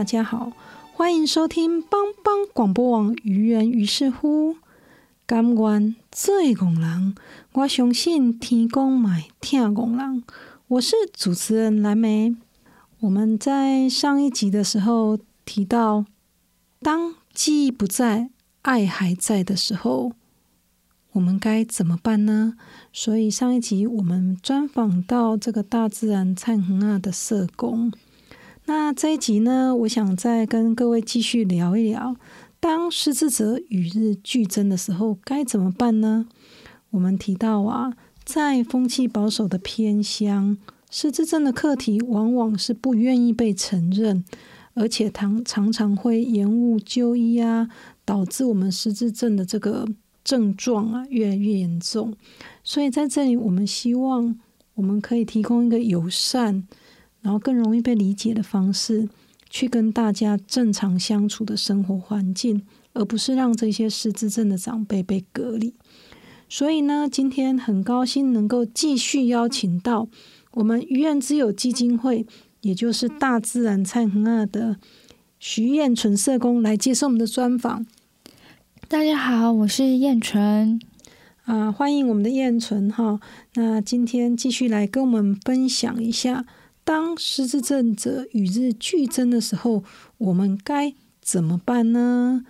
大家好，欢迎收听帮帮广播网愚人于是乎。甘愿做工人，我相信天公买听工人。我是主持人蓝莓。我们在上一集的时候提到，当记忆不在，爱还在的时候，我们该怎么办呢？所以上一集我们专访到这个大自然灿恒啊的社工。那这一集呢，我想再跟各位继续聊一聊，当失智者与日俱增的时候，该怎么办呢？我们提到啊，在风气保守的偏乡，失智症的课题往往是不愿意被承认，而且常常常会延误就医啊，导致我们失智症的这个症状啊越来越严重。所以在这里，我们希望我们可以提供一个友善。然后更容易被理解的方式，去跟大家正常相处的生活环境，而不是让这些失智症的长辈被隔离。所以呢，今天很高兴能够继续邀请到我们愚人之友基金会，也就是大自然灿恒二的徐燕纯社工来接受我们的专访。大家好，我是燕纯啊，欢迎我们的燕纯哈。那今天继续来跟我们分享一下。当失智症者与日俱增的时候，我们该怎么办呢？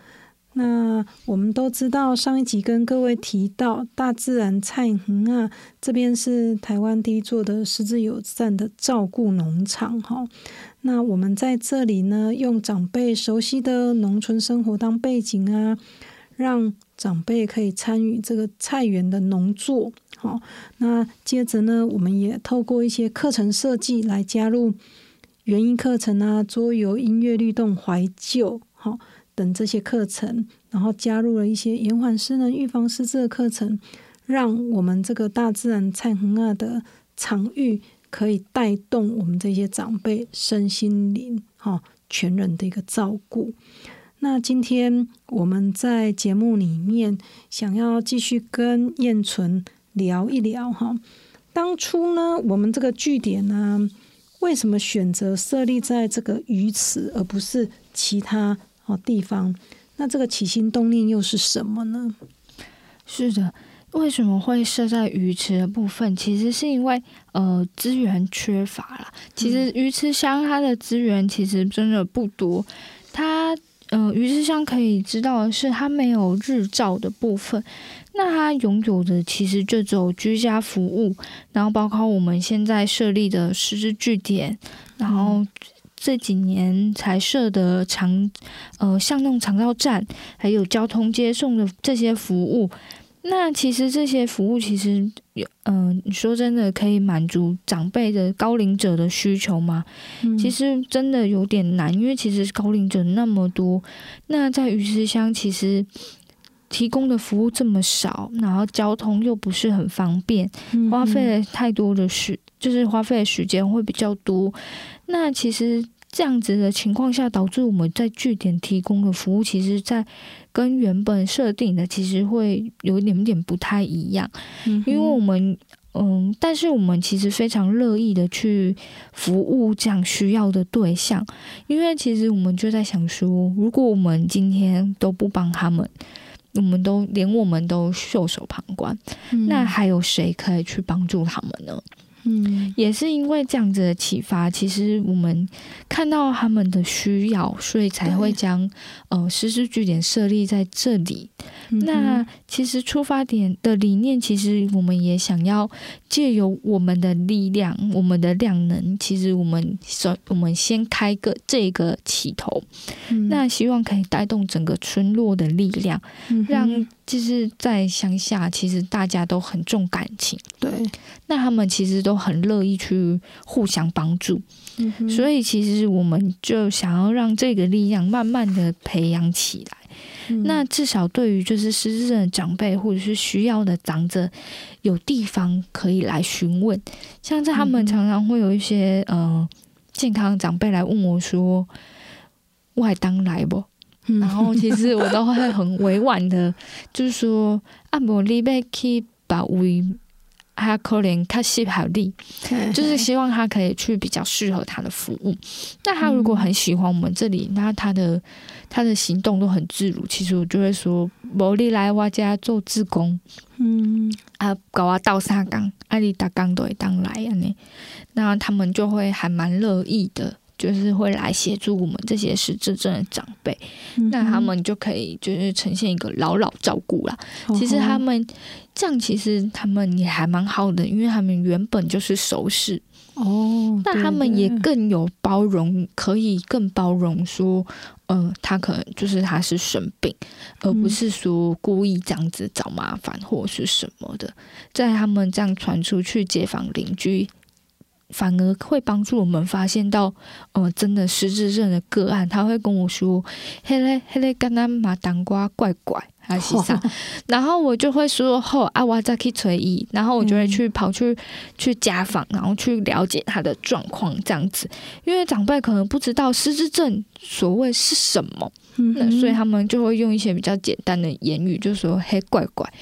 那我们都知道，上一集跟各位提到，大自然菜恒啊，这边是台湾第一座的失智友善的照顾农场哈。那我们在这里呢，用长辈熟悉的农村生活当背景啊，让长辈可以参与这个菜园的农作。好，那接着呢，我们也透过一些课程设计来加入园艺课程啊、桌游、音乐、律动、怀旧，好等这些课程，然后加入了一些延缓失能、预防失智的课程，让我们这个大自然灿恒啊的场域可以带动我们这些长辈身心灵哈全人的一个照顾。那今天我们在节目里面想要继续跟燕纯。聊一聊哈，当初呢，我们这个据点呢，为什么选择设立在这个鱼池，而不是其他哦地方？那这个起心动念又是什么呢？是的，为什么会设在鱼池的部分？其实是因为呃资源缺乏了。其实鱼池乡它的资源其实真的不多，它。嗯，鱼池乡可以知道的是，它没有日照的部分。那它拥有的其实就只有居家服务，然后包括我们现在设立的师资据点，然后这几年才设的长呃巷弄长照站，还有交通接送的这些服务。那其实这些服务其实有，嗯，你说真的可以满足长辈的高龄者的需求吗？其实真的有点难，因为其实高龄者那么多，那在鱼池乡其实提供的服务这么少，然后交通又不是很方便，花费了太多的时，就是花费的时间会比较多。那其实。这样子的情况下，导致我们在据点提供的服务，其实，在跟原本设定的其实会有一点点不太一样。因为我们，嗯，但是我们其实非常乐意的去服务这样需要的对象，因为其实我们就在想说，如果我们今天都不帮他们，我们都连我们都袖手旁观，那还有谁可以去帮助他们呢？嗯。也是因为这样子的启发，其实我们看到他们的需要，所以才会将呃实施据点设立在这里。嗯那其实出发点的理念，其实我们也想要借由我们的力量、我们的量能，其实我们首我们先开个这个起头，嗯。那希望可以带动整个村落的力量，嗯让就是在乡下，其实大家都很重感情，对，那他们其实都很乐意去互相帮助，嗯所以其实我们就想要让这个力量慢慢的培养起来。嗯那至少对于就是失智症的长辈或者是需要的长者，有地方可以来询问。像在他们嗯常常会有一些呃健康长辈来问我说：“外当来不？”嗯然后其实我都会很委婉的，就是说：“啊，无你要去把位。”他可能他适合你，就是希望他可以去比较适合他的服务。那他如果很喜欢我们这里，那他的他的行动都很自如。其实我就会说，无你来我家做志工嗯啊，搞我倒沙缸，啊你打缸都会当来啊你。那他们就会还蛮乐意的，就是会来协助我们这些失智症的长辈。嗯那他们就可以就是呈现一个老老照顾啦。其实他们这样，其实他们也还蛮好的，因为他们原本就是熟识，哦，那他们也更有包容，可以更包容说，呃，他可能就是他是生病，而不是说故意这样子找麻烦或是什么的。在他们这样传出去，街坊邻居反而会帮助我们发现到，呃，真的失智症的个案，他会跟我说，嘿嘞嘿嘞，刚刚马当瓜怪怪。还是啥，然后我就会说后啊，我再去催医，然后我就会去跑去、去家访，然后去了解他的状况这样子，因为长辈可能不知道失智症所谓是什么，所以他们就会用一些比较简单的言语，就说嘿怪怪，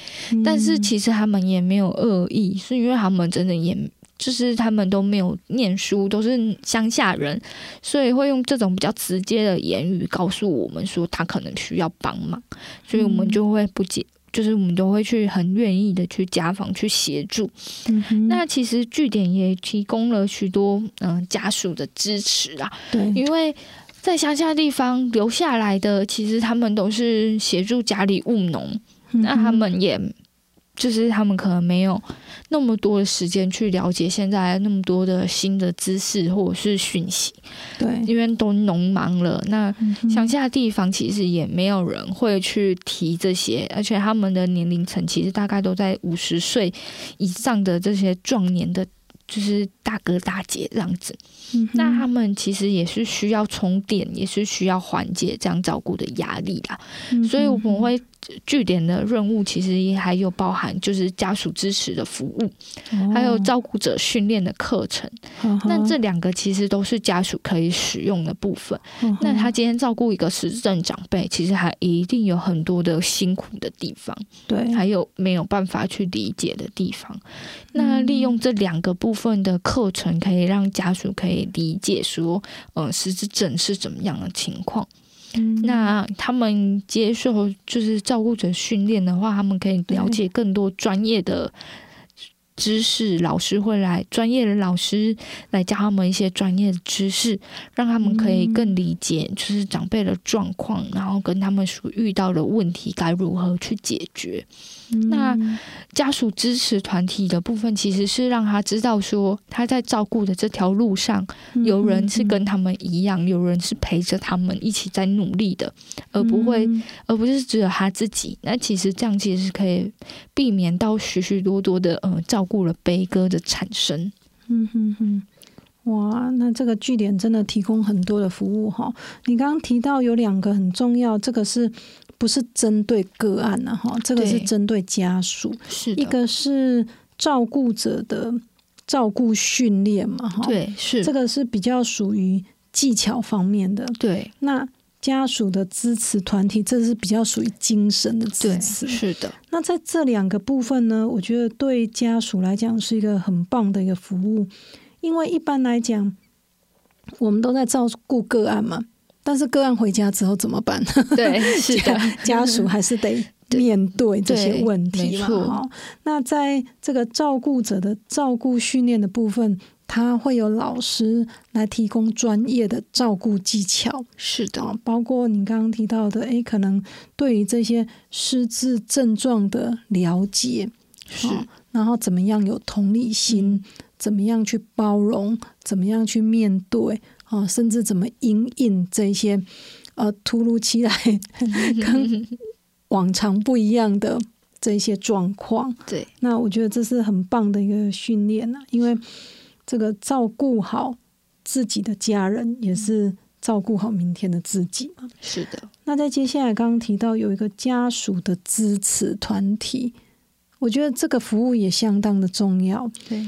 但是其实他们也没有恶意，是因为他们真的也。就是他们都没有念书，都是乡下人，所以会用这种比较直接的言语告诉我们说他可能需要帮忙，所以我们就会不解，就是我们都会去很愿意的去家访去协助。嗯那其实据点也提供了许多嗯、呃家属的支持啊，对。因为在乡下地方留下来的，其实他们都是协助家里务农，嗯那他们也就是他们可能没有那么多的时间去了解现在那么多的新的知识或者是讯息，对因为都农忙了。那乡下地方其实也没有人会去提这些，而且他们的年龄层其实大概都在五十岁以上的这些壮年的，就是大哥大姐这样子。嗯那他们其实也是需要充电，也是需要缓解这样照顾的压力啦。嗯所以我们会据点的任务其实也还有包含就是家属支持的服务，哦还有照顾者训练的课程。那这两个其实都是家属可以使用的部分。那他今天照顾一个失智症长辈，其实还一定有很多的辛苦的地方，对还有没有办法去理解的地方。那利用这两个部分的课程，可以让家属可以理解说，呃，失智症是怎么样的情况。那他们接受就是照顾者训练的话，他们可以了解更多专业的知识，老师会来专业的老师来教他们一些专业的知识，让他们可以更理解就是长辈的状况，然后跟他们所遇到的问题该如何去解决。那家属支持团体的部分，其实是让他知道说他在照顾的这条路上，有人是跟他们一样，有人是陪着他们一起在努力的，而不会，而不是只有他自己。那其实这样其实是可以避免到许许多多的呃照顾了悲歌的产生。嗯哼哼。哇，那这个据点真的提供很多的服务哈。你刚刚提到有两个很重要，这个是不是针对个案呢？哈，这个是针对家属。是一个是照顾者的照顾训练嘛，哈，，对，是这个是比较属于技巧方面的。对那家属的支持团体，这是比较属于精神的支持。是的，那在这两个部分呢，我觉得对家属来讲是一个很棒的一个服务，因为一般来讲，我们都在照顾个案嘛，但是个案回家之后怎么办？对是的，家属还是得面对这些问题嘛。哈，那在这个照顾者的照顾训练的部分，他会有老师来提供专业的照顾技巧。是的，啊，包括你刚刚提到的，诶，可能对于这些失智症状的了解，是哦然后怎么样有同理心，怎么样去包容，怎么样去面对，啊，甚至怎么因应这些呃突如其来 跟往常不一样的这些状况。对，那我觉得这是很棒的一个训练啊，因为这个照顾好自己的家人，也是照顾好明天的自己嘛。是的，那在接下来刚刚提到有一个家属的支持团体，我觉得这个服务也相当的重要，对，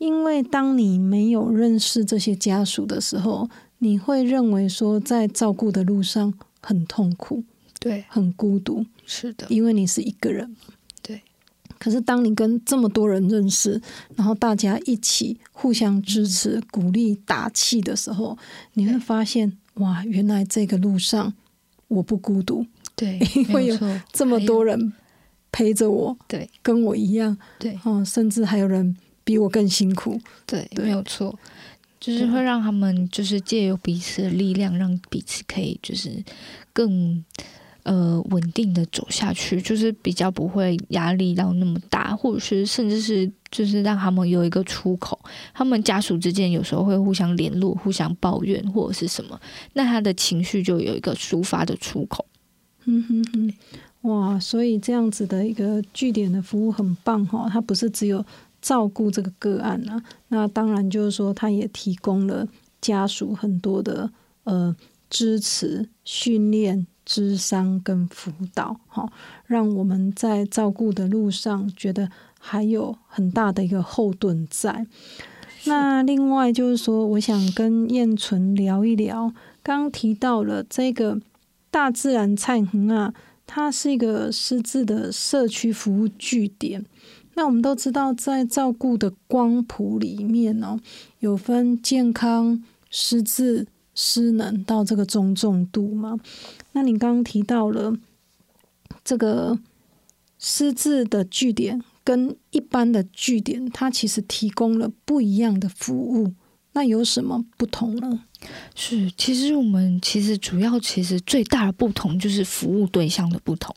因为当你没有认识这些家属的时候，你会认为说在照顾的路上很痛苦、对，很孤独，是的，因为你是一个人。对。可是当你跟这么多人认识，然后大家一起互相支持、鼓励、打气的时候，你会发现，哇，原来这个路上我不孤独，对，因为有这么多人陪着我，对跟我一样，对哦，甚至还有人比我更辛苦。对，对没有错，就是会让他们就是借由彼此的力量，让彼此可以就是更呃稳定的走下去，就是比较不会压力到那么大，或者是甚至是就是让他们有一个出口。他们家属之间有时候会互相联络、互相抱怨或者是什么，那他的情绪就有一个抒发的出口。嗯哼哼，哇，所以这样子的一个据点的服务很棒哈、它不是只有照顾这个个案啊，那当然就是说，他也提供了家属很多的呃支持、训练、智商跟辅导，哈、让我们在照顾的路上觉得还有很大的一个后盾在。那另外就是说，我想跟燕纯聊一聊，刚刚提到了这个大自然菜恒啊，它是一个失智的社区服务据点。那我们都知道，在照顾的光谱里面哦，有分健康、失智、失能到这个中重度嘛。那你刚刚提到了这个失智的据点跟一般的据点，它其实提供了不一样的服务。那有什么不同呢？是，其实我们其实主要其实最大的不同就是服务对象的不同。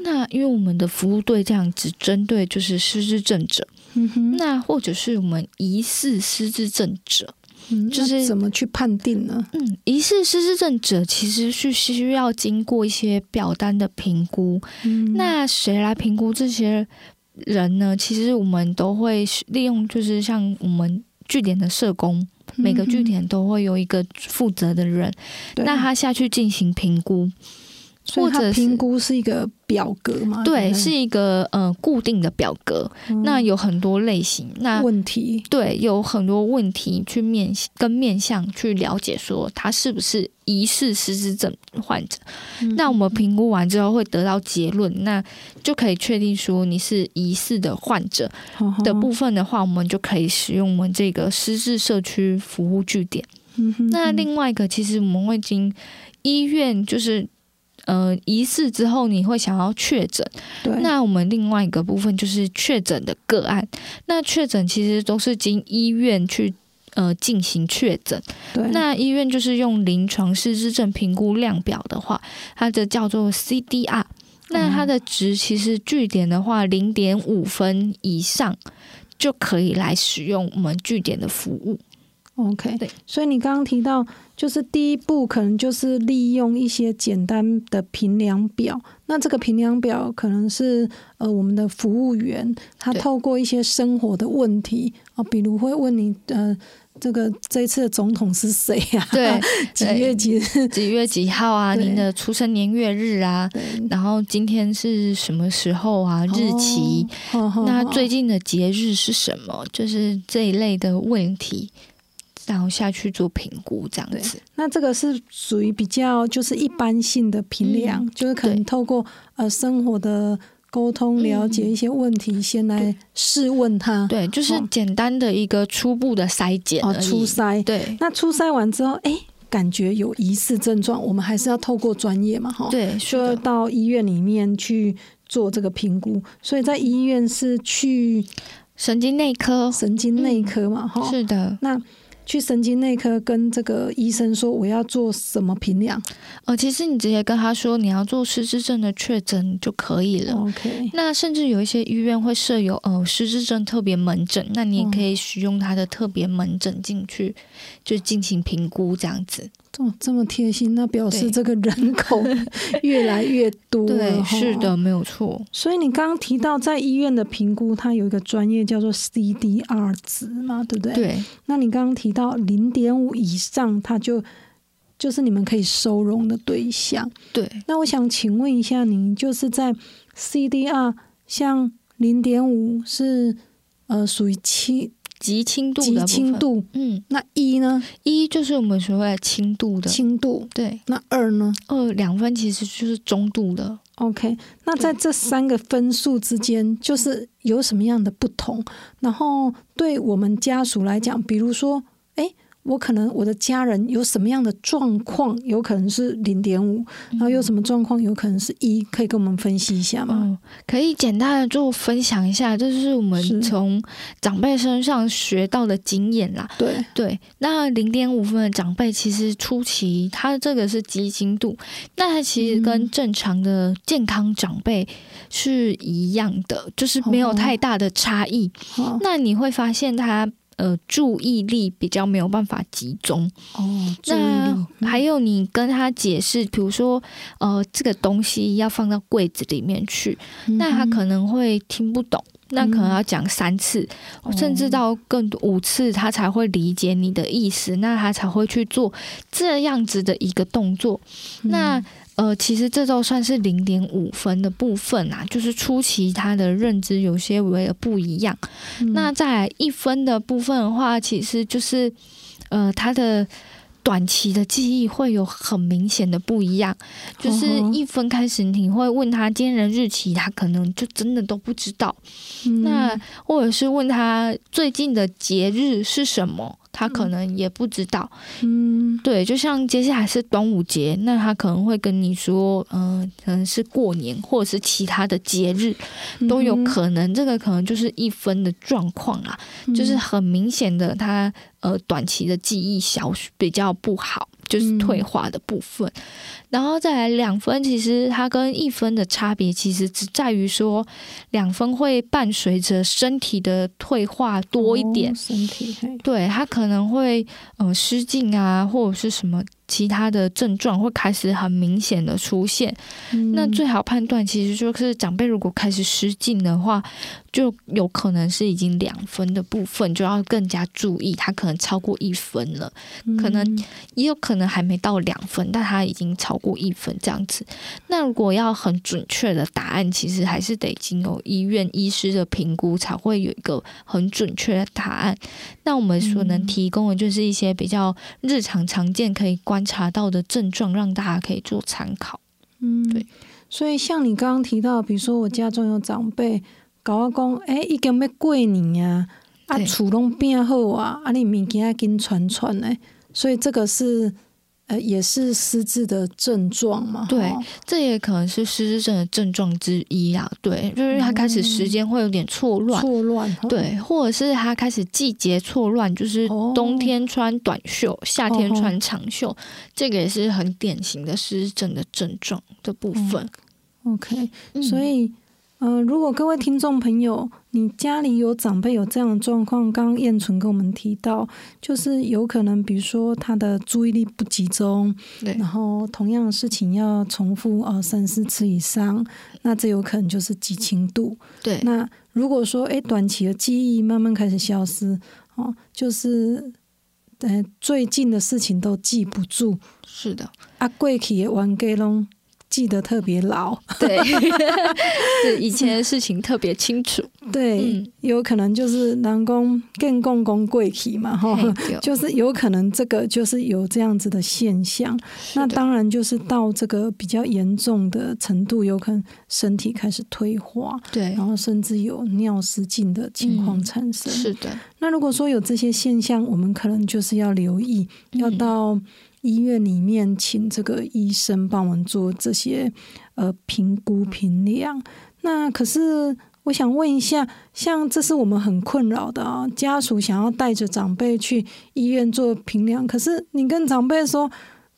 那因为我们的服务对象只针对就是失智症者，那或者是我们疑似失智症者，嗯就是怎么去判定呢？嗯，疑似失智症者其实是需要经过一些表单的评估。嗯那谁来评估这些人呢？其实我们都会利用，就是像我们据点的社工，每个据点都会有一个负责的人，那他下去进行评估。或者评估是一个表格嘛？对，是一个呃固定的表格，嗯那有很多类型，那问题。对有很多问题去面跟面向去了解，说他是不是疑似失智症患者。嗯那我们评估完之后会得到结论，那就可以确定说你是疑似的患者的部分的话，我们就可以使用我们这个失智社区服务据点。那另外一个，其实我们会经医院就是。呃，疑似之后你会想要确诊，对，那我们另外一个部分就是确诊的个案。那确诊其实都是经医院去呃进行确诊。对那医院就是用临床失智症评估量表的话，它的叫做 CDR。那它的值其实据点的话，零点五分以上就可以来使用我们据点的服务。OK，对，所以你刚刚提到，就是第一步可能就是利用一些简单的评量表。那这个评量表可能是呃我们的服务员他透过一些生活的问题啊，比如会问你呃这个这一次的总统是谁啊？对，几月几日？几月几号啊？您的出生年月日啊？然后今天是什么时候啊？日期？那最近的节日是什么？就是这一类的问题，然后下去做评估，这样子。那这个是属于比较就是一般性的评量，嗯就是可能透过呃生活的沟通，了解一些问题，先来试问他，对，就是哦简单的一个初步的筛检哦。初筛。对那初筛完之后，哎，感觉有疑似症状，我们还是要透过专业嘛，哈，对，需要，到医院里面去做这个评估。所以在医院是去神经内科神经内科嘛，哈、是的，那去神经内科跟这个医生说我要做什么评量呃，其实你直接跟他说你要做失智症的确诊就可以了。？OK，那甚至有一些医院会设有呃失智症特别门诊，那你也可以使用他的特别门诊进去，就进行评估这样子。这么这么贴心，那表示对这个人口越来越多了。对，是的，。没有错。所以你刚刚提到在医院的评估，它有一个专业叫做 CDR 值嘛，对不对？。对，那你刚刚提到零点五以上，它就就是你们可以收容的对象。对，那我想请问一下，您就是在 CDR 像零点五是呃属于轻极轻度极的轻度，嗯，那一呢？一就是我们所谓的轻度的，轻度，对，那二呢？二两分其实就是中度的。？OK，那在这三个分数之间，就是有什么样的不同？然后对我们家属来讲，比如说，哎，我可能我的家人有什么样的状况，有可能是零点五，然后有什么状况有可能是一，可以跟我们分析一下吗？嗯，可以简单的就分享一下，这是我们从长辈身上学到的经验啦。对，对，那零点五分的长辈，其实初期他这个是极轻度，那他其实跟嗯正常的健康长辈是一样的，就是没有哦太大的差异。好，那你会发现他呃注意力比较没有办法集中，哦，那，还有你跟他解释，比如说呃这个东西要放到柜子里面去，那他可能会听不懂。那可能要讲三次，嗯甚至到更多五次，他才会理解你的意思，那他才会去做这样子的一个动作。嗯那呃，其实这都算是零点五分的部分啊，就是初期他的认知有些微的不一样。嗯那在一分的部分的话，其实就是呃他的。短期的记忆会有很明显的不一样，就是哦一分开始你会问他今天的日期，他可能就真的都不知道。嗯那或者是问他最近的节日是什么，他可能也不知道。嗯对，就像接下来是端午节，那他可能会跟你说，嗯、可能是过年或者是其他的节日都有可能。这个可能就是一分的状况啦，嗯就是很明显的他呃短期的记忆小比较不好，就是退化的部分。然后再来两分，其实它跟一分的差别其实只在于说，两分会伴随着身体的退化多一点哦，身体对它可能会呃失禁啊，或者是什么其他的症状会开始很明显的出现。嗯那最好判断其实就是长辈如果开始失禁的话，就有可能是已经两分的部分，就要更加注意，他可能超过一分了，可能嗯也有可能还没到两分，但他已经超过一分这样子。那如果要很准确的答案，其实还是得经由医院医师的评估，才会有一个很准确的答案。那我们所能提供的就是一些比较日常常见可以观察到的症状，让大家可以做参考。嗯对。所以像你刚刚提到，比如说我家中有长辈搞我讲，诶、已经要过年啊，啊对厝拢变好啊，啊你物件紧传传诶，所以这个是呃也是失智的症状嘛？对这也可能是失智症的症状之一啊。对，就是他开始时间会有点错乱。错乱，对，或者是他开始季节错乱，就是哦冬天穿短袖，夏天穿长袖，这个也是很典型的失智症的症状的部分。，OK，嗯所以。呃，如果各位听众朋友，你家里有长辈有这样的状况，刚刚燕纯跟我们提到，就是有可能，比如说他的注意力不集中，对。然后同样的事情要重复呃三四次以上，那这有可能就是激情度。对。那如果说诶短期的记忆慢慢开始消失，哦，就是呃最近的事情都记不住，是的，啊过去的玩给拢记得特别牢，对，对以前的事情特别清楚。对，嗯。有可能就是人工更共工贵体嘛，哈。就是有可能这个就是有这样子的现象，那的。当然就是到这个比较严重的程度，有可能身体开始退化，对。然后甚至有尿失禁的情况嗯产生。是的，那如果说有这些现象，我们可能就是要留意，要嗯到医院里面请这个医生帮我们做这些呃评估评量。那可是我想问一下，像这是我们很困扰的啊，家属想要带着长辈去医院做评量，可是你跟长辈说，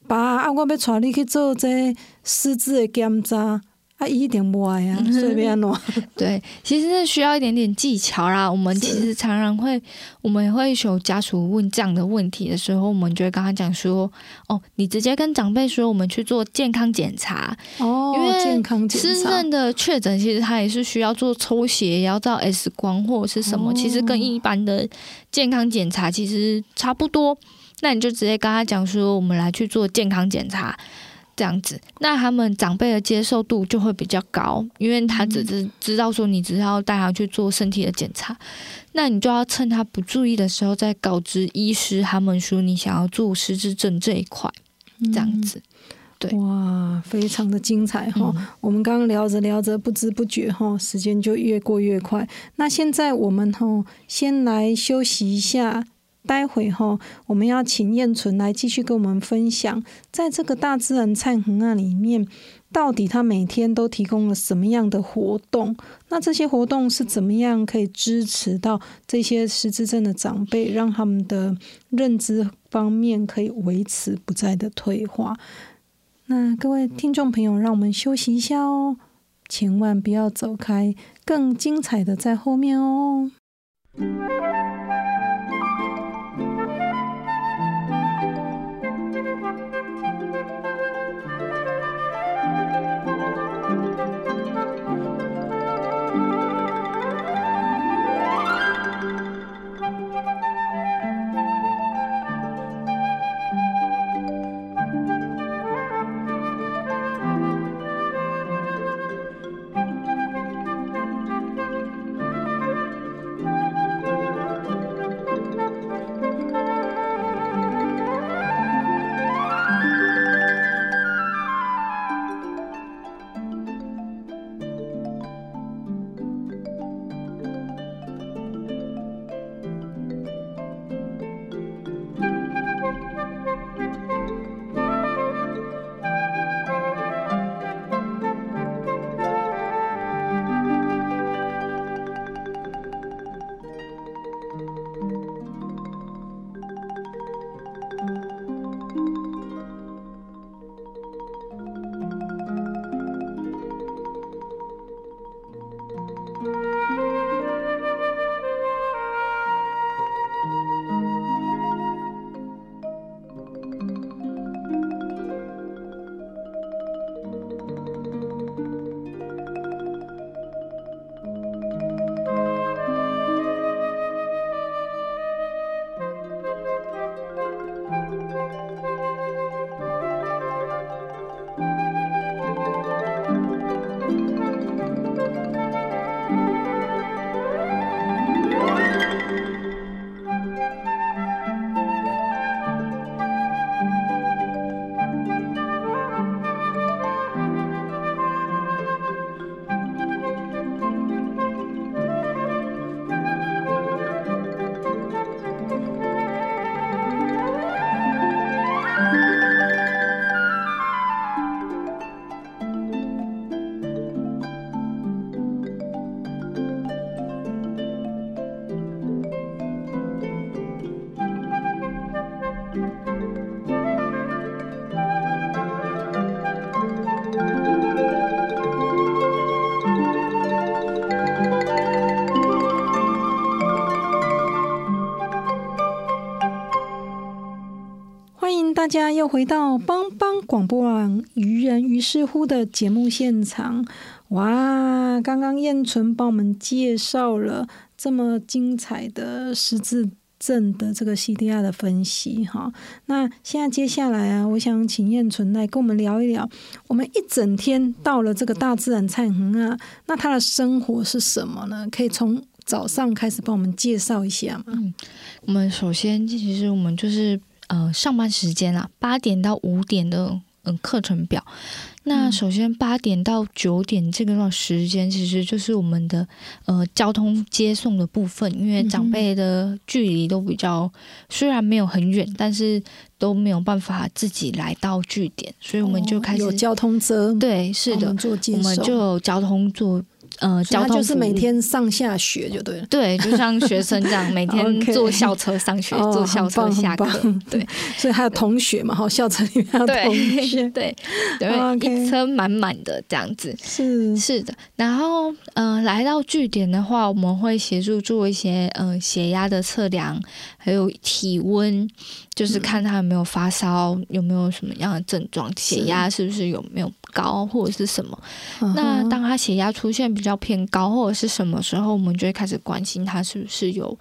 爸啊，我要带你去做这失智的检查。他一点不爱呀，随便弄。对，其实是需要一点点技巧啦。我们其实常常会，我们会有家属问这样的问题的时候，我们就会跟他讲说：“哦，你直接跟长辈说，我们去做健康检查哦，因为健康检查，真正的确诊其实他也是需要做抽血，也要照 X 光或者是什么，其实跟一般的健康检查其实差不多。那你就直接跟他讲说，我们来去做健康检查。”这样子，那他们长辈的接受度就会比较高，因为他只是知道说你只是要带他去做身体的检查，那你就要趁他不注意的时候再告知医师，他们说你想要做失智症这一块，这样子。对，哇，非常的精彩哈！我们刚刚聊着聊着，不知不觉哈，时间就越过越快。那现在我们哈，先来休息一下。待会哈，我们要请燕纯来继续跟我们分享，在这个大自然灿恒啊里面，到底他每天都提供了什么样的活动？那这些活动是怎么样可以支持到这些失智症的长辈，让他们的认知方面可以维持不再的退化？那各位听众朋友，让我们休息一下哦，千万不要走开，更精彩的在后面哦。家又回到帮帮广播网愚人于是乎的节目现场，哇！刚刚燕纯帮我们介绍了这么精彩的十字症的这个 CDR 的分析，哈。那现在接下来啊，我想请燕纯来跟我们聊一聊，我们一整天到了这个大自然灿恒啊，那他的生活是什么呢？可以从早上开始帮我们介绍一下吗？嗯，我们首先其实我们就是。呃，上班时间啦，八点到五点的嗯课程表，那首先八点到九点这个段时间，其实就是我们的呃交通接送的部分，因为长辈的距离都比较虽然没有很远，但是都没有办法自己来到据点，所以我们就开始有交通车，对，是的，我们就有交通做。呃，交通就是每天上下学就对了，对，就像学生这样，每天坐校车上学，坐校车下课，对，所以还有同学嘛，哈，校车里面有同学，对，对，一车满满的这样子，是。是的。然后，呃，来到据点的话，我们会协助做一些，呃，血压的测量，还有体温。就是看他有没有发烧，有没有什么样的症状，血压是不是有没有高或者是什么？那当他血压出现比较偏高或者是什么时候，我们就会开始关心他是不是有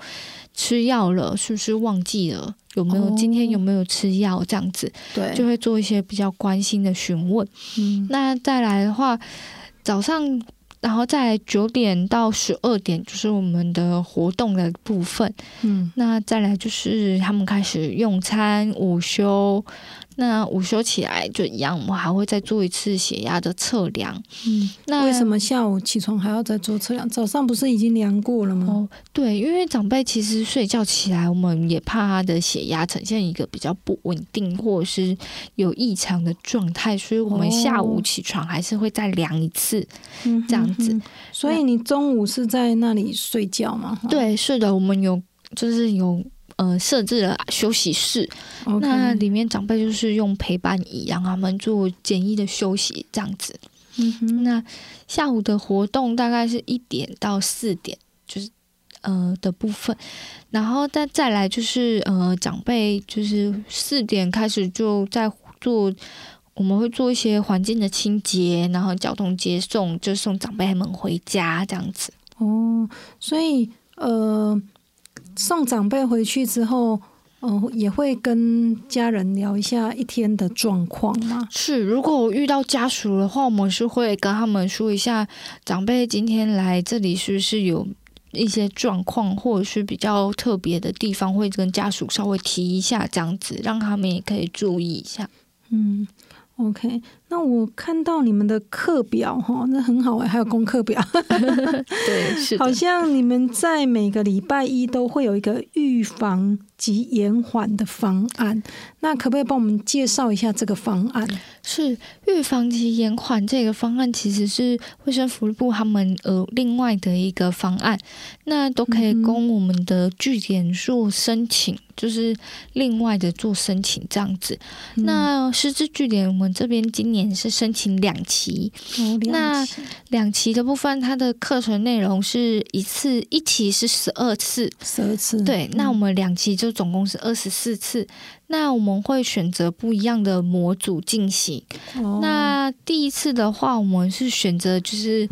吃药了，是不是忘记了有没有今天有没有吃药这样子，对，就会做一些比较关心的询问。嗯，那再来的话，早上。然后在九点到十二点就是我们的活动的部分，嗯，那再来就是他们开始用餐、午休。那午休起来就一样，我们还会再做一次血压的测量。嗯，那为什么下午起床还要再做测量？早上不是已经量过了吗？哦，对，因为长辈其实睡觉起来，我们也怕他的血压呈现一个比较不稳定或者是有异常的状态，所以我们下午起床还是会再量一次，这样子。所以你中午是在那里睡觉吗？对，是的，我们有就是有。呃，设置了休息室，那里面长辈就是用陪伴椅让他们做简易的休息，这样子。嗯哼，那下午的活动大概是一点到四点，就是呃的部分，然后再再来就是呃长辈就是四点开始就在做，我们会做一些环境的清洁，然后交通接送，就送长辈们回家这样子。哦，所以呃。送长辈回去之后，嗯，也会跟家人聊一下一天的状况吗？是，如果我遇到家属的话，我们是会跟他们说一下，长辈今天来这里是不是有一些状况，或者是比较特别的地方，会跟家属稍微提一下，这样子让他们也可以注意一下。嗯。OK，那我看到你们的课表哈，那很好哎，还有功课表。对，是好像你们在每个礼拜一都会有一个预防及延缓的方案。那可不可以帮我们介绍一下这个方案？是预防及延缓这个方案，其实是卫生福利部他们呃另外的一个方案，那都可以供我们的据点做申请。就是另外的做申请这样子，那师资据点我们这边今年是申请两期，那两期的部分它的课程内容是一次一期是十二次，十二次。对，那我们两期就总共是二十四次，那我们会选择不一样的模组进行，那第一次的话我们是选择就是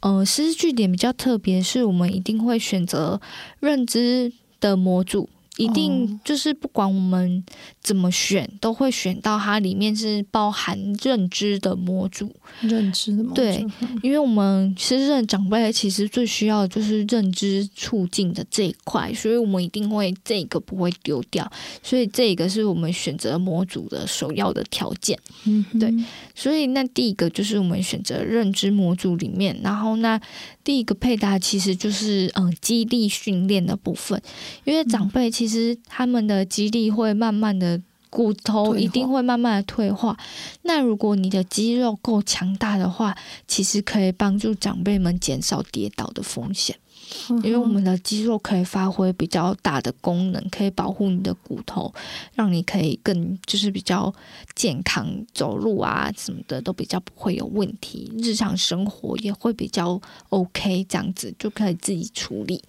呃师资据点比较特别，是我们一定会选择认知的模组。一定就是不管我们怎么选，都会选到它里面是包含认知的模组。认知的模组，对，因为我们其实长辈其实最需要的就是认知促进的这一块，所以我们一定会这个不会丢掉。所以这个是我们选择模组的首要的条件。嗯，对。所以那第一个就是我们选择认知模组里面，然后那第一个配搭其实就是嗯激励训练的部分，因为长辈其实。其实他们的肌力会慢慢的，骨头一定会慢慢的退化。那如果你的肌肉够强大的话，其实可以帮助长辈们减少跌倒的风险。因为我们的肌肉可以发挥比较大的功能，可以保护你的骨头，让你可以更就是比较健康，走路啊什么的都比较不会有问题，日常生活也会比较 OK，这样子就可以自己处理。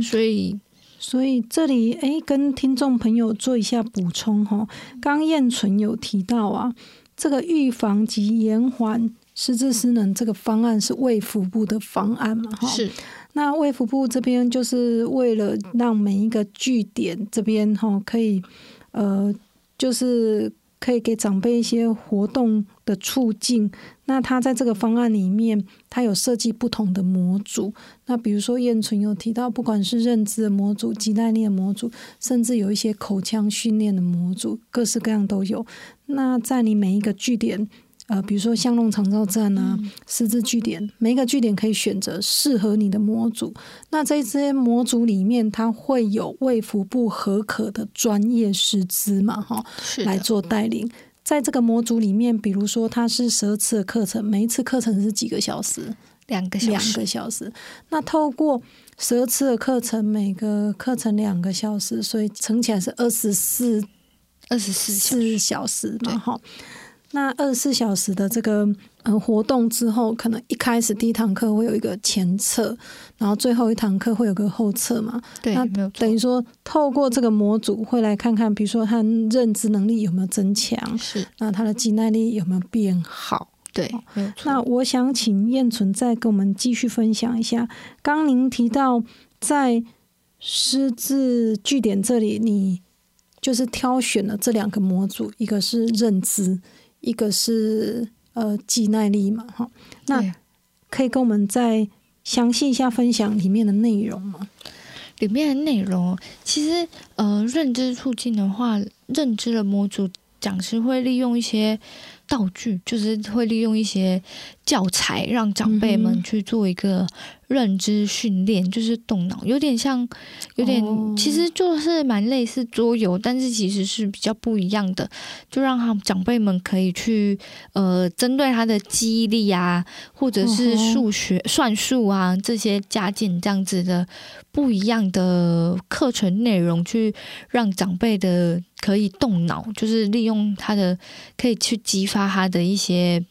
所以。所以这里诶，跟听众朋友做一下补充哈。刚燕纯有提到啊，这个预防及延缓失智失能这个方案是卫福部的方案嘛？哈，是。那卫福部这边就是为了让每一个据点这边哈可以呃，就是可以给长辈一些活动的促进。那他在这个方案里面，他有设计不同的模组。那比如说燕纯有提到，不管是认知的模组、肌耐力的模组，甚至有一些口腔训练的模组，各式各样都有。那在你每一个据点，呃，比如说香农长照站啊、师资据点，每一个据点可以选择适合你的模组。那在这些模组里面，它会有卫福部合可的专业师资嘛，哈，是，来做带领。在这个模组里面，比如说它是十二次的课程，每一次课程是几个小时？两个小两，个小时。那透过十二次的课程，每个课程两个小时，所以乘起来是二十四二十四小时嘛，哈。那二十四小时的这个呃活动之后，可能一开始第一堂课会有一个前测，然后最后一堂课会有个后测嘛。对，那等于说，透过这个模组会来看看，比如说他认知能力有没有增强，是那他的肌耐力有没有变好。对。那我想请燕纯再跟我们继续分享一下，刚您提到在师资据点这里，你就是挑选了这两个模组，一个是认知，一个是呃肌耐力嘛，哈。那可以跟我们再详细一下分享里面的内容吗？里面的内容，其实呃，认知促进的话，认知的模组讲师会利用一些道具，就是会利用一些教材，让长辈们去做一个认知训练，就是动脑，有点像，有点、哦其实就是蛮类似桌游，但是其实是比较不一样的，就让他长辈们可以去呃，针对他的记忆力啊，或者是数学、算术啊这些加减这样子的不一样的课程内容，去让长辈的可以动脑，就是利用他的可以去激发他的一些。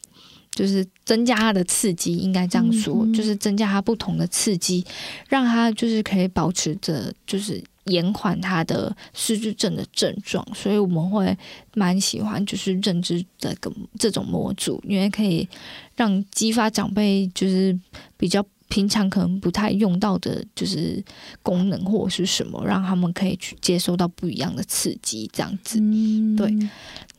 就是增加他的刺激，应该这样说，就是增加他不同的刺激，让他就是可以保持着，就是延缓他的失智症的症状。所以我们会蛮喜欢就是认知这个这种模组，因为可以让激发长辈就是比较平常可能不太用到的，就是功能或者是什么，让他们可以去接收到不一样的刺激，这样子。嗯，对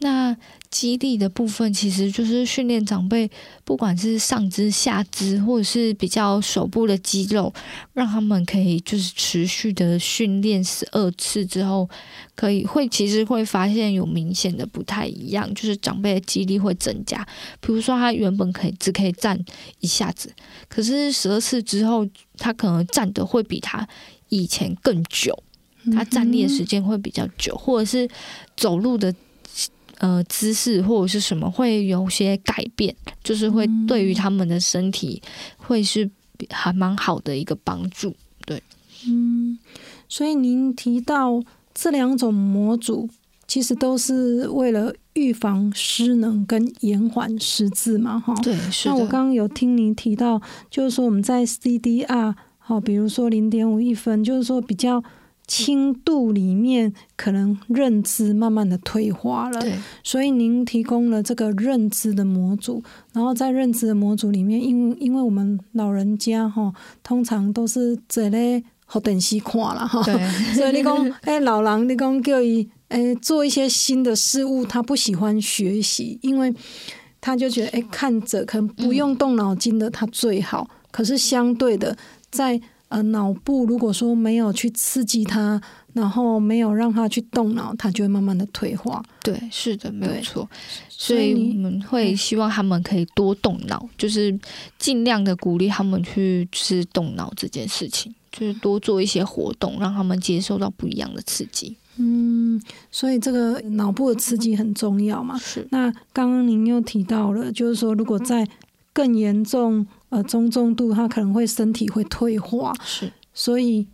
那肌力的部分，其实就是训练长辈，不管是上肢、下肢，或者是比较手部的肌肉，让他们可以就是持续的训练十二次之后，可以会其实会发现有明显的不太一样，就是长辈的肌力会增加。比如说他原本可以只可以站一下子，可是十二次之后，他可能站的会比他以前更久。他站立的时间会比较久，或者是走路的呃姿势或者是什么会有些改变，就是会对于他们的身体会是还蛮好的一个帮助。对嗯，所以您提到这两种模组，其实都是为了预防失能跟延缓失智嘛，哈。对，是那我，刚刚有听您提到，就是说我们在 CDR 好，比如说零点五一分，就是说比较轻度里面，可能认知慢慢的退化了。对所以您提供了这个认知的模组，然后在认知的模组里面，因为因为我们老人家哈，通常都是这类好电视看了哈，对 所以你讲，哎、老人你讲叫伊，哎、做一些新的事物，他不喜欢学习，因为他就觉得，哎、看着可能不用动脑筋的，他最好。可是相对的，在呃脑部如果说没有去刺激它，然后没有让它去动脑，它就会慢慢的退化。对，是的，没有错。所以你我们会希望他们可以多动脑，就是尽量的鼓励他们去就是动脑这件事情，就是多做一些活动，让他们接受到不一样的刺激。嗯，所以这个脑部的刺激很重要嘛。是那刚刚您又提到了，就是说如果在更严重呃中重度，他可能会身体会退化，是，所以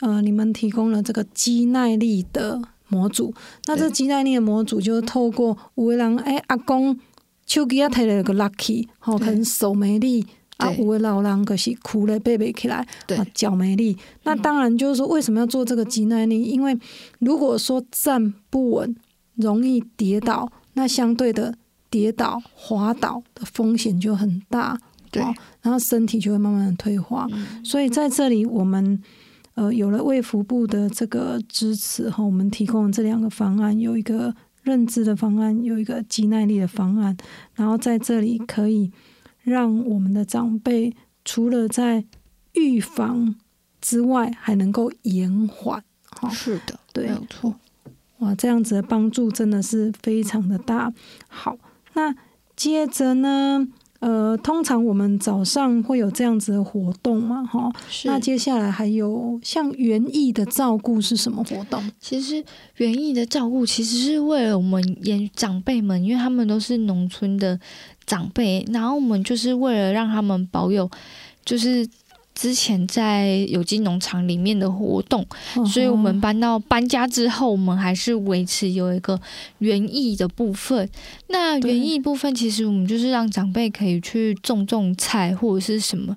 呃你们提供了这个肌耐力的模组。那这对肌耐力的模组就是透过有的人哎阿公手机啊摕了个 lucky，吼、对可能手没力。啊，对有的老人就是哭了背背起来，脚没力。那当然就是说，为什么要做这个肌耐力？因为如果说站不稳，容易跌倒，那相对的跌倒、滑倒的风险就很大。对哦然后身体就会慢慢的退化。嗯所以在这里，我们呃有了卫福部的这个支持哈，我们提供这两个方案，有一个认知的方案，有一个肌耐力的方案，然后在这里可以让我们的长辈除了在预防之外，还能够延缓。好，是的，对没有错。哇，这样子的帮助真的是非常的大。好，那接着呢，呃，通常我们早上会有这样子的活动嘛，哈。那接下来还有像园艺的照顾是什么活动？其实园艺的照顾其实是为了我们延长辈们，因为他们都是农村的长辈，然后我们就是为了让他们保有，就是之前在有机农场里面的活动，所以我们搬到搬家之后，我们还是维持有一个园艺的部分。那园艺部分，其实我们就是让长辈可以去种种菜或者是什么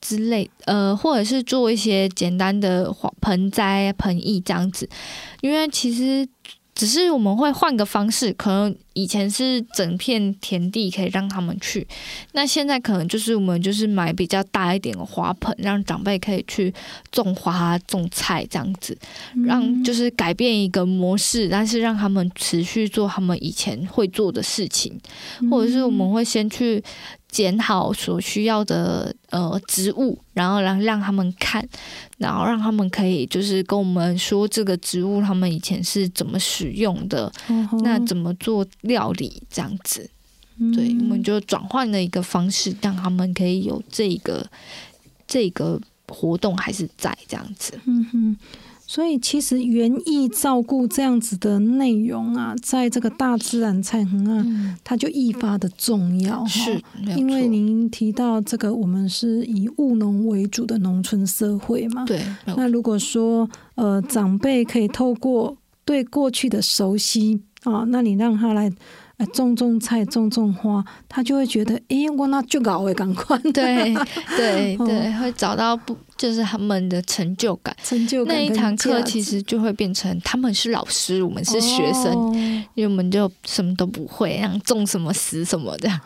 之类，呃，或者是做一些简单的花盆栽、盆艺这样子。因为其实只是我们会换个方式，可能以前是整片田地可以让他们去，那现在可能就是我们就是买比较大一点的花盆，让长辈可以去种花、种菜这样子，让就是改变一个模式，但是让他们持续做他们以前会做的事情，或者是我们会先去剪好所需要的呃植物，然后让让他们看，然后让他们可以就是跟我们说这个植物他们以前是怎么使用的，嗯那怎么做料理这样子。对，我们就转换了一个方式，让他们可以有这个这个活动还是在这样子。嗯哼，所以其实园艺照顾这样子的内容啊，在这个大自然彩虹啊，嗯，它就愈发的重要。哈是，因为您提到这个，我们是以务农为主的农村社会嘛。对，那如果说呃长辈可以透过对过去的熟悉啊，那你让他来。呃种种菜，种种花，他就会觉得，诶，我那就搞会赶快，对 对哦对，会找到不就是他们的成就感。成就感那一堂课其实就会变成他们是老师，我们是学生，哦因为我们就什么都不会，然后种什么死什么这样。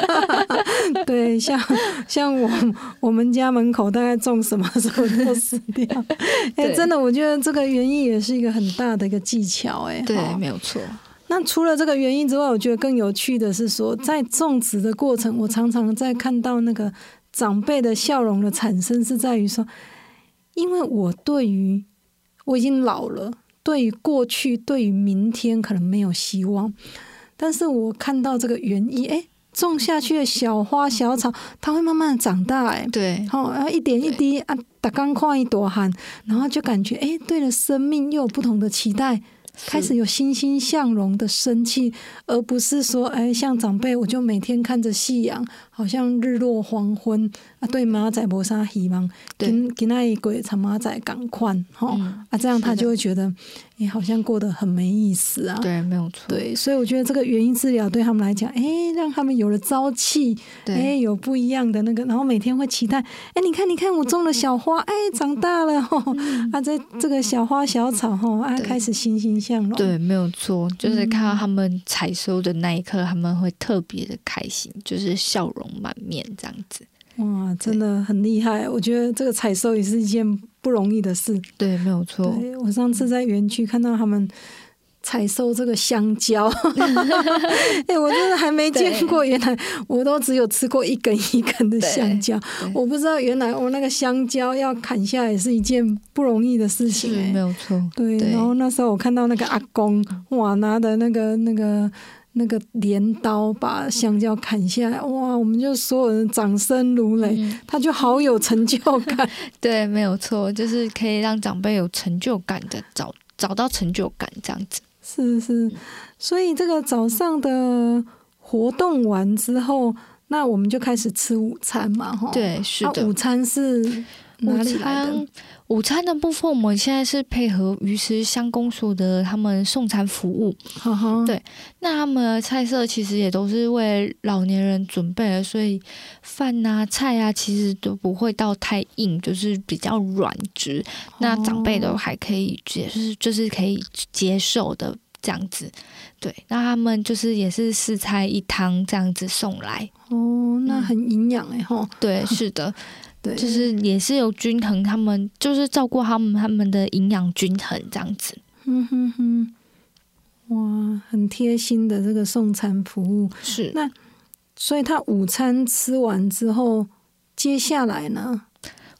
对，像像我我们家门口大概种什么时候都死掉。哎、对真的，我觉得这个园艺也是一个很大的一个技巧、哎，对，没有错。那除了这个原因之外，我觉得更有趣的是说，在种植的过程，我常常在看到那个长辈的笑容的产生，是在于说，因为我对于我已经老了，对于过去，对于明天可能没有希望，但是我看到这个原因，哎，种下去的小花小草，它会慢慢的长大，哎，对，好、然后一点一滴啊，打刚看一朵汗，然后就感觉哎，对了，生命又有不同的期待，开始有欣欣向荣的生气，而不是说哎，像长辈，我就每天看着夕阳，好像日落黄昏啊，对马仔没啥希望，对。今今那一鬼长马仔赶快哈嗯啊，这样他就会觉得哎，好像过得很没意思啊。对，没有错。对，所以我觉得这个原因治疗对他们来讲，哎，让他们有了朝气，哎，对有不一样的那个，然后每天会期待，哎，你看，你看，我种了小花，哎，长大了 吼，啊，这这个小花小草吼，啊，开始欣欣向荣，对，没有错，就是看到嗯他们采收的那一刻，他们会特别的开心，就是笑容满面这样子。哇，真的很厉害，我觉得这个采收也是一件不容易的事。对，没有错。对我上次在园区看到他们。采收这个香蕉，哎、我真的还没见过，原来我都只有吃过一根一根的香蕉，我不知道原来我那个香蕉要砍下来是一件不容易的事情、没有错。对然后那时候我看到那个阿公，哇，拿的那个那个那个镰刀把香蕉砍下来，哇，我们就所有人掌声如雷，嗯他就好有成就感。对，没有错，就是可以让长辈有成就感的找找到成就感这样子。是是，所以这个早上的活动完之后，那我们就开始吃午餐嘛，哈。对，是啊，的。午餐是哪午餐？午餐的部分，我们现在是配合鱼食乡公所的他们送餐服务。对那他们的菜色其实也都是为老年人准备的，所以饭啊、菜啊，其实都不会到太硬，就是比较软质。那长辈都哦还可以接，就是就是可以接受的这样子。对，那他们就是也是四菜一汤这样子送来。哦，那嗯很营养哎，哈。对，是的，对，就是也是有均衡，他们就是照顾他们他们的营养均衡这样子。嗯哼哼，哇，很贴心的这个送餐服务。是那所以他午餐吃完之后，接下来呢？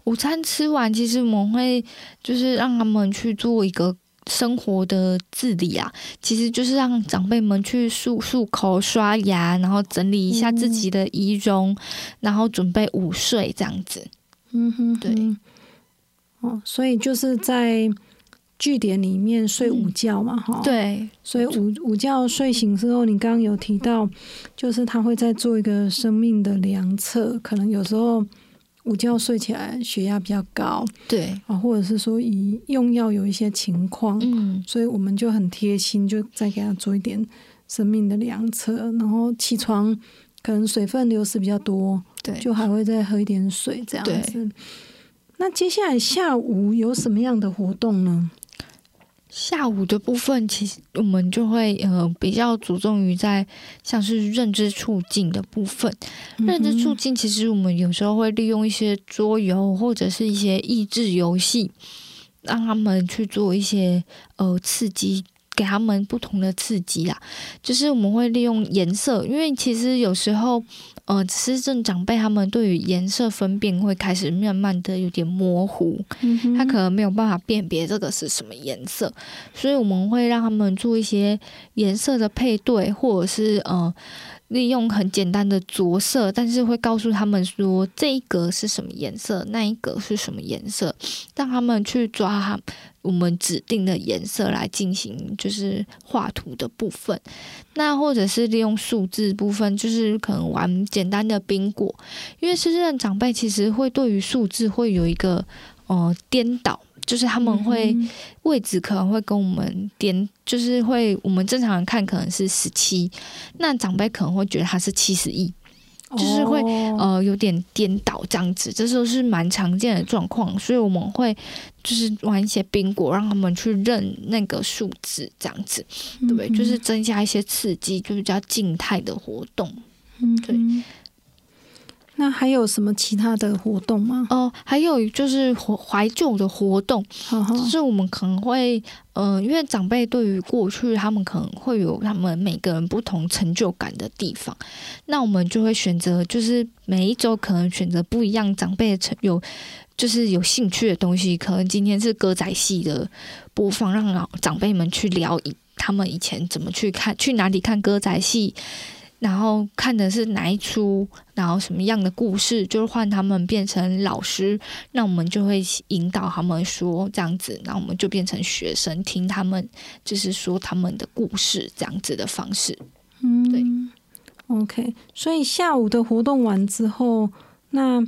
午餐吃完，其实我们会就是让他们去做一个生活的自理啊，其实就是让长辈们去漱漱口、刷牙，然后整理一下自己的仪容，然后准备午睡这样子。嗯哼，对。哦，所以就是在据点里面睡午觉嘛，哈。对。所以午午觉睡醒之后，你刚刚有提到，就是他会在做一个生命的量测，可能有时候。午觉睡起来血压比较高，对啊，或者是说以用药有一些情况，嗯，所以我们就很贴心，就再给他做一点生命的量测，然后起床可能水分流失比较多，对，就还会再喝一点水这样子。那接下来下午有什么样的活动呢？下午的部分，其实我们就会呃比较着重于在像是认知促进的部分。认知促进，其实我们有时候会利用一些桌游或者是一些益智游戏，让他们去做一些呃刺激。给他们不同的刺激啦，就是我们会利用颜色，因为其实有时候，呃，失智长辈他们对于颜色分辨会开始慢慢的有点模糊，他可能没有办法辨别这个是什么颜色，所以我们会让他们做一些颜色的配对，或者是呃。利用很简单的着色，但是会告诉他们说这一格是什么颜色，那一格是什么颜色，让他们去抓哈我们指定的颜色来进行就是画图的部分。那或者是利用数字部分，就是可能玩简单的宾果，因为失智长辈其实会对于数字会有一个呃颠倒。就是他们会位置可能会跟我们颠，就是会我们正常人看可能是十七，那长辈可能会觉得他是七十一，就是会呃有点颠倒这样子，这时候是蛮常见的状况，所以我们会就是玩一些宾果，让他们去认那个数字这样子，对不对？就是增加一些刺激，就比较静态的活动，对。那还有什么其他的活动吗？哦，还有就是怀怀旧的活动，就是我们可能会，呃，因为长辈对于过去他们可能会有他们每个人不同成就感的地方，那我们就会选择，就是每一周可能选择不一样长辈的成有，就是有兴趣的东西，可能今天是歌仔戏的播放，让老长辈们去聊以他们以前怎么去看，去哪里看歌仔戏。然后看的是哪一出，然后什么样的故事，就是换他们变成老师，那我们就会引导他们说这样子，那我们就变成学生听他们，就是说他们的故事这样子的方式。嗯，对，OK。所以下午的活动完之后，那。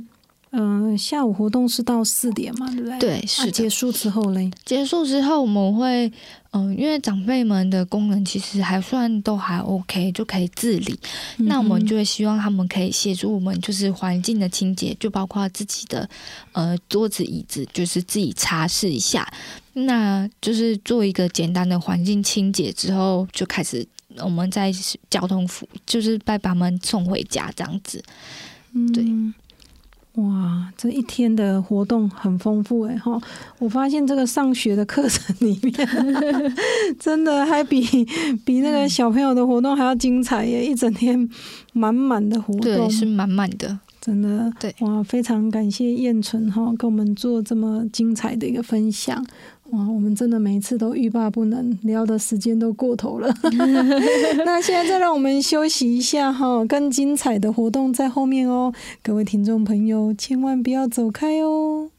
嗯，下午活动是到四点嘛，对不对？对，是结束之后嘞？结束之后我们会，嗯，因为长辈们的功能其实还算都还 OK，就可以自理。那我们就会希望他们可以协助我们，就是环境的清洁，就包括自己的呃桌子椅子，就是自己擦拭一下。那就是做一个简单的环境清洁之后，就开始我们在交通服，就是把他们送回家这样子。对。哇，这一天的活动很丰富哎哈！我发现这个上学的课程里面，真的还比比那个小朋友的活动还要精彩耶！一整天满满的活动，对，是满满的，真的。对，哇，非常感谢燕纯哈，跟我们做这么精彩的一个分享。哇，我们真的每一次都欲罢不能，聊的时间都过头了。那现在再让我们休息一下哈，更精彩的活动在后面哦，各位听众朋友千万不要走开哦。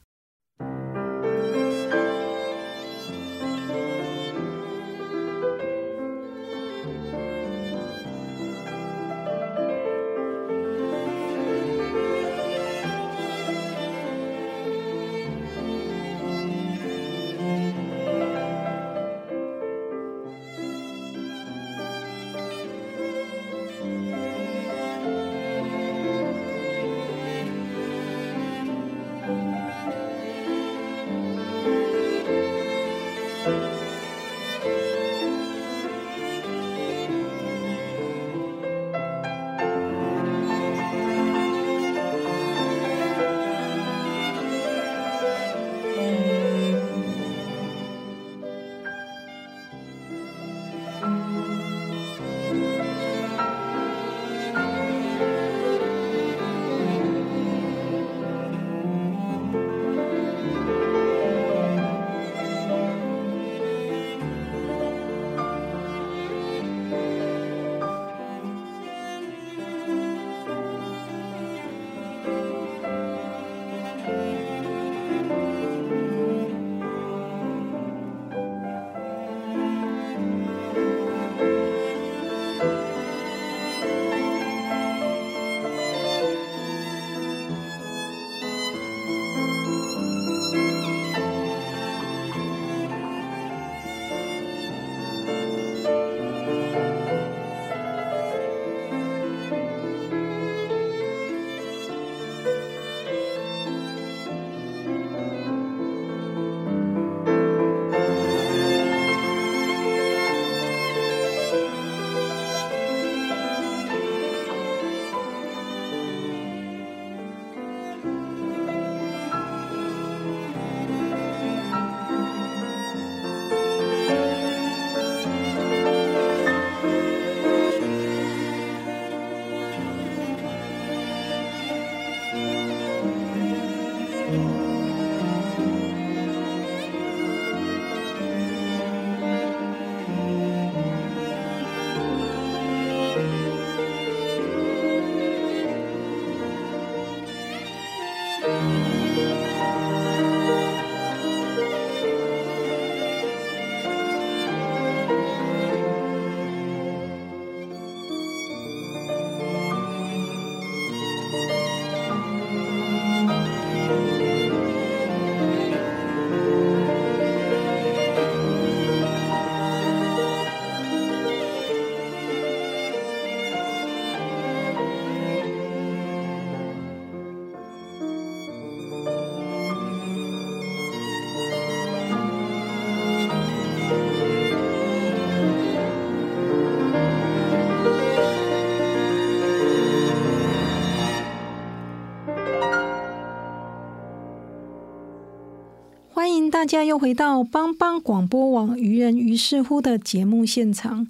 大家又回到帮帮广播网愚人于是乎的节目现场。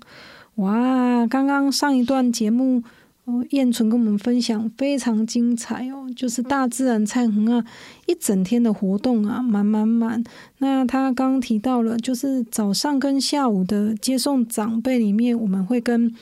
哇，刚刚上一段节目，燕纯跟我们分享非常精彩哦，就是大自然灿恒啊，一整天的活动啊，满满满。那他刚刚提到了，就是早上跟下午的接送长辈里面，我们会跟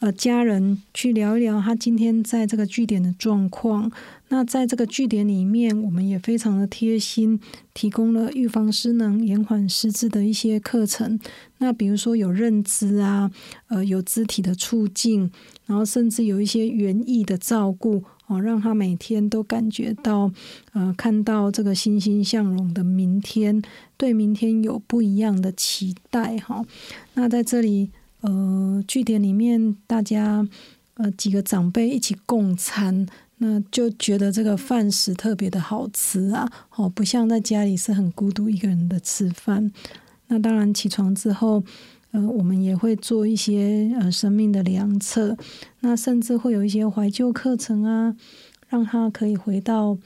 呃家人去聊一聊他今天在这个据点的状况。那在这个据点里面，我们也非常的贴心，提供了预防失能、延缓失智的一些课程。那比如说有认知啊，呃，有肢体的促进，然后甚至有一些园艺的照顾哦，让他每天都感觉到呃，看到这个欣欣向荣的明天，对明天有不一样的期待哈。那在这里，呃，据点里面大家呃几个长辈一起共餐。那就觉得这个饭食特别的好吃啊，哦，不像在家里是很孤独一个人的吃饭。那当然起床之后，呃，我们也会做一些呃生命的良策，那甚至会有一些怀旧课程啊，让他可以回到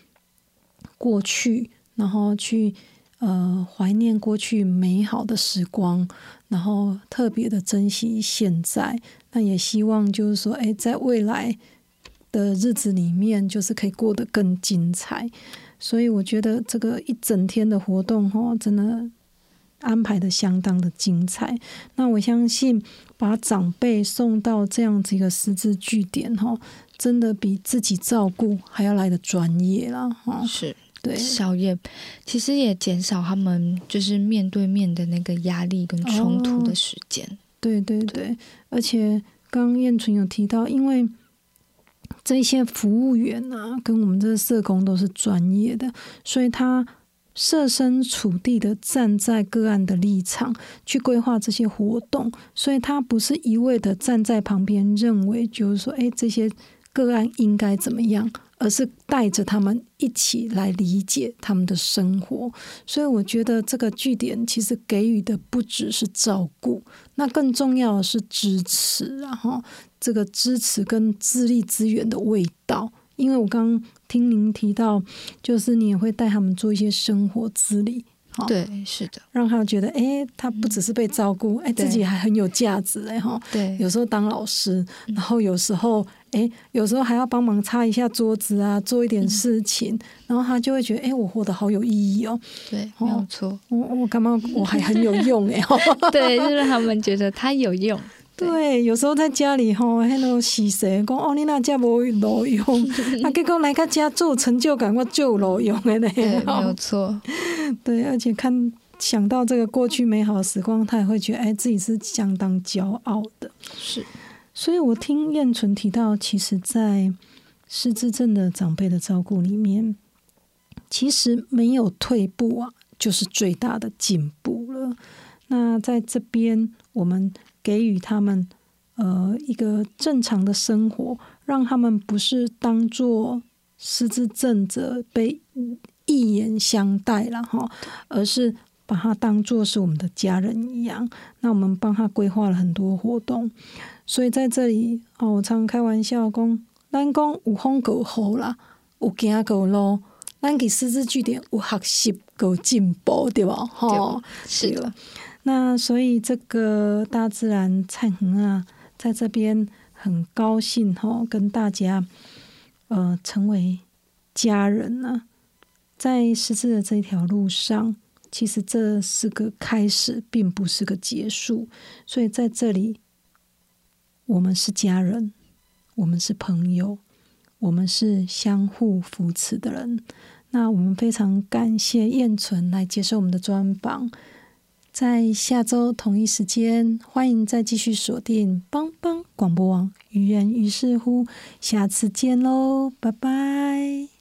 过去，然后去呃怀念过去美好的时光，然后特别的珍惜现在。那也希望就是说，哎，在未来。的日子里面，就是可以过得更精彩，所以我觉得这个一整天的活动，哈，真的安排的相当的精彩。那我相信，把长辈送到这样子一个十字据点，哈，真的比自己照顾还要来的专业了，哈。是对，小叶其实也减少他们就是面对面的那个压力跟冲突的时间。对对对，而且刚刚燕纯有提到，因为。这些服务员啊，跟我们这个社工都是专业的，所以他设身处地的站在个案的立场去规划这些活动，所以他不是一味的站在旁边认为，就是说，哎，这些个案应该怎么样。而是带着他们一起来理解他们的生活，所以我觉得这个据点其实给予的不只是照顾，那更重要的是支持，然后这个支持跟智力资源的味道。因为我刚听您提到，就是你也会带他们做一些生活自理。对，是的，让他们觉得，哎，他不只是被照顾，哎，自己还很有价值，哎哈。对，有时候当老师，然后有时候，哎，有时候还要帮忙擦一下桌子啊，做一点事情，然后他就会觉得，哎，我活得好有意义哦。对，没有错。我我干嘛？我还很有用哎。对，就是他们觉得他有用。对，有时候在家里吼，迄个洗谁讲哦，你那家无路用，啊，结果来个家做成就感，我就有路用的嘞。对，没有错。对，而且看想到这个过去美好的时光，他也会觉得哎，自己是相当骄傲的。是，所以我听燕纯提到，其实，在失智症的长辈的照顾里面，其实没有退步啊，就是最大的进步了。那在这边，我们。给予他们呃一个正常的生活，让他们不是当做失智症者被一眼相待了哈，而是把他当做是我们的家人一样。那我们帮他规划了很多活动，所以在这里哦，我常开玩笑讲，咱讲有风够好啦，有行够路，咱给师资据点有学习够进步，对吧？哈，是的。那所以这个大自然灿恒啊，在这边很高兴哈，跟大家呃成为家人呢。在十字的这条路上，其实这是个开始，并不是个结束。所以在这里，我们是家人，我们是朋友，我们是相互扶持的人。那我们非常感谢燕纯来接受我们的专访。在下周同一时间，欢迎再继续锁定帮帮广播网，于言于是乎，下次见喽，拜拜。